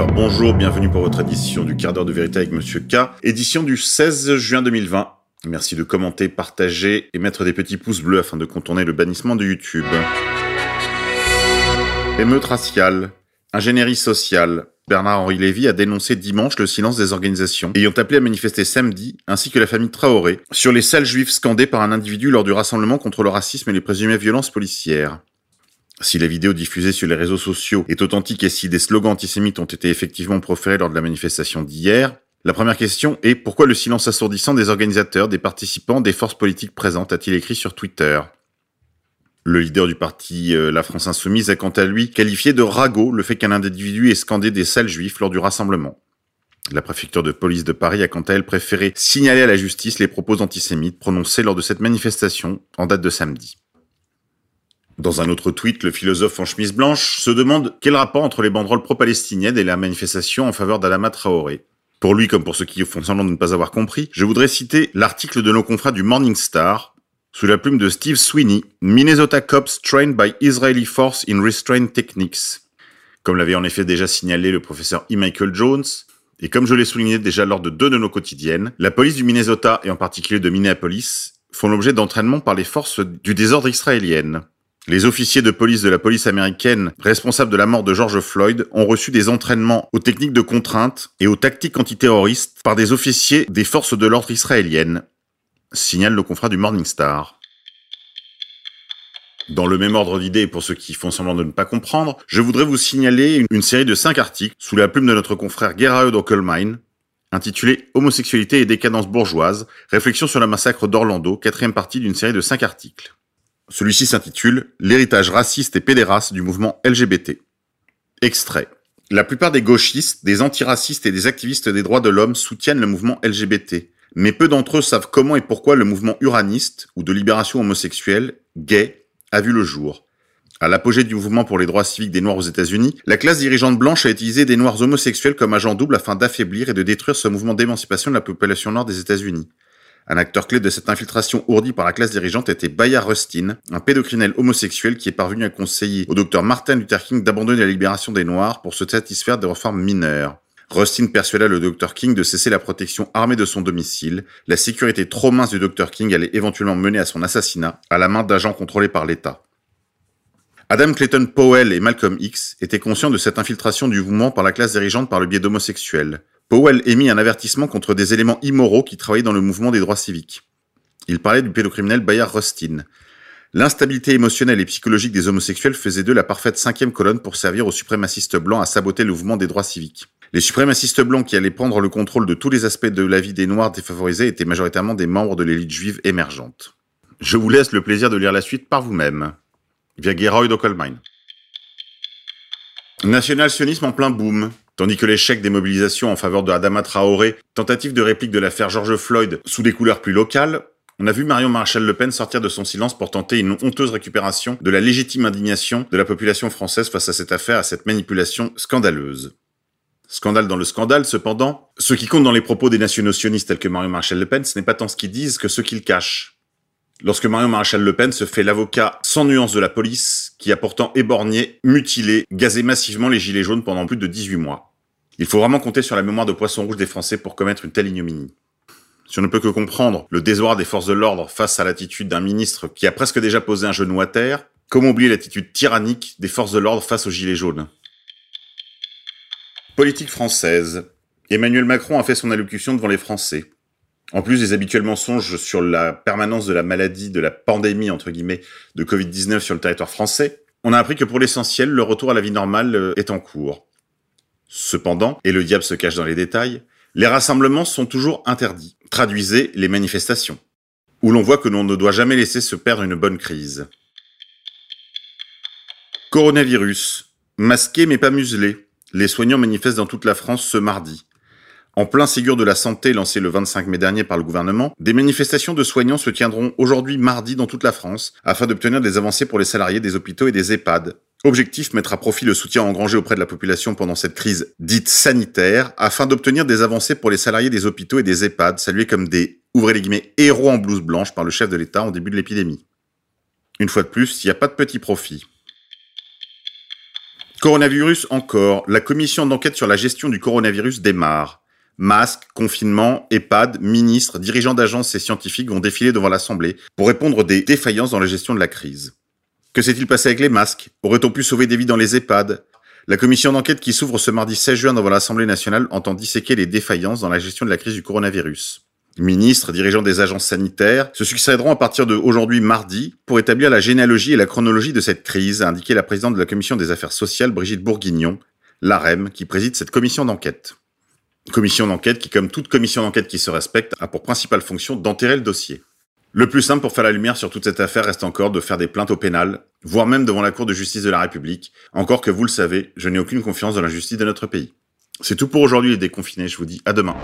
bonjour, bienvenue pour votre édition du quart d'heure de vérité avec Monsieur K, édition du 16 juin 2020. Merci de commenter, partager et mettre des petits pouces bleus afin de contourner le bannissement de YouTube. Émeute raciale, ingénierie sociale. Bernard-Henri Lévy a dénoncé dimanche le silence des organisations ayant appelé à manifester samedi, ainsi que la famille Traoré, sur les salles juives scandées par un individu lors du rassemblement contre le racisme et les présumées violences policières. Si la vidéo diffusée sur les réseaux sociaux est authentique et si des slogans antisémites ont été effectivement proférés lors de la manifestation d'hier, la première question est pourquoi le silence assourdissant des organisateurs, des participants, des forces politiques présentes a-t-il écrit sur Twitter? Le leader du parti euh, La France Insoumise a quant à lui qualifié de ragot le fait qu'un individu ait scandé des salles juifs lors du rassemblement. La préfecture de police de Paris a quant à elle préféré signaler à la justice les propos antisémites prononcés lors de cette manifestation en date de samedi. Dans un autre tweet, le philosophe en chemise blanche se demande quel rapport entre les banderoles pro-palestiniennes et la manifestation en faveur d'Adama Traoré. Pour lui, comme pour ceux qui font semblant de ne pas avoir compris, je voudrais citer l'article de nos confrères du Morning Star, sous la plume de Steve Sweeney, Minnesota Cops Trained by Israeli Force in Restraint Techniques. Comme l'avait en effet déjà signalé le professeur E. Michael Jones, et comme je l'ai souligné déjà lors de deux de nos quotidiennes, la police du Minnesota, et en particulier de Minneapolis, font l'objet d'entraînement par les forces du désordre israéliennes. Les officiers de police de la police américaine responsables de la mort de George Floyd ont reçu des entraînements aux techniques de contrainte et aux tactiques antiterroristes par des officiers des forces de l'ordre israéliennes, signale le confrère du Morning Star. Dans le même ordre d'idées, pour ceux qui font semblant de ne pas comprendre, je voudrais vous signaler une, série de cinq articles sous la plume de notre confrère Gerhard Ockelmein, intitulé Homosexualité et décadence bourgeoise, réflexion sur le massacre d'Orlando, quatrième partie d'une série de cinq articles. Celui-ci s'intitule L'héritage raciste et pédéraste du mouvement LGBT. Extrait. La plupart des gauchistes, des antiracistes et des activistes des droits de l'homme soutiennent le mouvement LGBT, mais peu d'entre eux savent comment et pourquoi le mouvement uraniste ou de libération homosexuelle, gay, a vu le jour. À l'apogée du mouvement pour les droits civiques des Noirs aux États-Unis, la classe dirigeante blanche a utilisé des Noirs homosexuels comme agents doubles afin d'affaiblir et de détruire ce mouvement d'émancipation de la population noire des États-Unis. Un acteur clé de cette infiltration ourdie par la classe dirigeante était Bayard Rustin, un pédocriminel homosexuel qui est parvenu à conseiller au docteur Martin Luther King d'abandonner la libération des Noirs pour se satisfaire des réformes mineures. Rustin persuada le Dr King de cesser la protection armée de son domicile. La sécurité trop mince du Dr King allait éventuellement mener à son assassinat à la main d'agents contrôlés par l'État. Adam Clayton Powell et Malcolm X étaient conscients de cette infiltration du mouvement par la classe dirigeante par le biais d'homosexuels. Powell émit un avertissement contre des éléments immoraux qui travaillaient dans le mouvement des droits civiques. Il parlait du pédocriminel Bayard Rustin. L'instabilité émotionnelle et psychologique des homosexuels faisait d'eux la parfaite cinquième colonne pour servir aux suprémacistes blancs à saboter le mouvement des droits civiques. Les suprémacistes blancs qui allaient prendre le contrôle de tous les aspects de la vie des Noirs défavorisés étaient majoritairement des membres de l'élite juive émergente. Je vous laisse le plaisir de lire la suite par vous-même. Via Geroid Ockelmein. National-sionisme en plein boom. Tandis que l'échec des mobilisations en faveur de Adama Traoré, tentative de réplique de l'affaire George Floyd sous des couleurs plus locales, on a vu Marion Maréchal Le Pen sortir de son silence pour tenter une honteuse récupération de la légitime indignation de la population française face à cette affaire, à cette manipulation scandaleuse. Scandale dans le scandale, cependant, ce qui compte dans les propos des nationaux sionistes tels que Marion Maréchal Le Pen, ce n'est pas tant ce qu'ils disent que ce qu'ils cachent. Lorsque Marion Maréchal Le Pen se fait l'avocat sans nuance de la police, qui a pourtant éborgné, mutilé, gazé massivement les gilets jaunes pendant plus de 18 mois. Il faut vraiment compter sur la mémoire de poisson rouge des Français pour commettre une telle ignominie. Si on ne peut que comprendre le désordre des forces de l'ordre face à l'attitude d'un ministre qui a presque déjà posé un genou à terre, comment oublier l'attitude tyrannique des forces de l'ordre face aux gilets jaunes? Politique française. Emmanuel Macron a fait son allocution devant les Français. En plus des habituels mensonges sur la permanence de la maladie, de la pandémie, entre guillemets, de Covid-19 sur le territoire français, on a appris que pour l'essentiel, le retour à la vie normale euh, est en cours. Cependant, et le diable se cache dans les détails, les rassemblements sont toujours interdits. Traduisez les manifestations. Où l'on voit que l'on ne doit jamais laisser se perdre une bonne crise. Coronavirus. Masqué mais pas muselé. Les soignants manifestent dans toute la France ce mardi. En plein Ségur de la Santé lancé le 25 mai dernier par le gouvernement, des manifestations de soignants se tiendront aujourd'hui mardi dans toute la France afin d'obtenir des avancées pour les salariés des hôpitaux et des EHPAD. Objectif, mettre à profit le soutien engrangé auprès de la population pendant cette crise dite sanitaire afin d'obtenir des avancées pour les salariés des hôpitaux et des EHPAD salués comme des, ouvrez les héros en blouse blanche par le chef de l'État en début de l'épidémie. Une fois de plus, il n'y a pas de petit profit. Coronavirus encore, la commission d'enquête sur la gestion du coronavirus démarre. Masques, confinement, EHPAD, ministres, dirigeants d'agences et scientifiques vont défiler devant l'Assemblée pour répondre des défaillances dans la gestion de la crise. Que s'est-il passé avec les masques? Aurait-on pu sauver des vies dans les EHPAD? La commission d'enquête qui s'ouvre ce mardi 16 juin devant l'Assemblée nationale entend disséquer les défaillances dans la gestion de la crise du coronavirus. Ministres, dirigeants des agences sanitaires se succéderont à partir de aujourd'hui mardi pour établir la généalogie et la chronologie de cette crise, a indiqué la présidente de la commission des affaires sociales Brigitte Bourguignon, l'AREM, qui préside cette commission d'enquête. Commission d'enquête qui, comme toute commission d'enquête qui se respecte, a pour principale fonction d'enterrer le dossier. Le plus simple pour faire la lumière sur toute cette affaire reste encore de faire des plaintes au pénal, voire même devant la Cour de justice de la République, encore que vous le savez, je n'ai aucune confiance dans la justice de notre pays. C'est tout pour aujourd'hui les déconfinés, je vous dis à demain.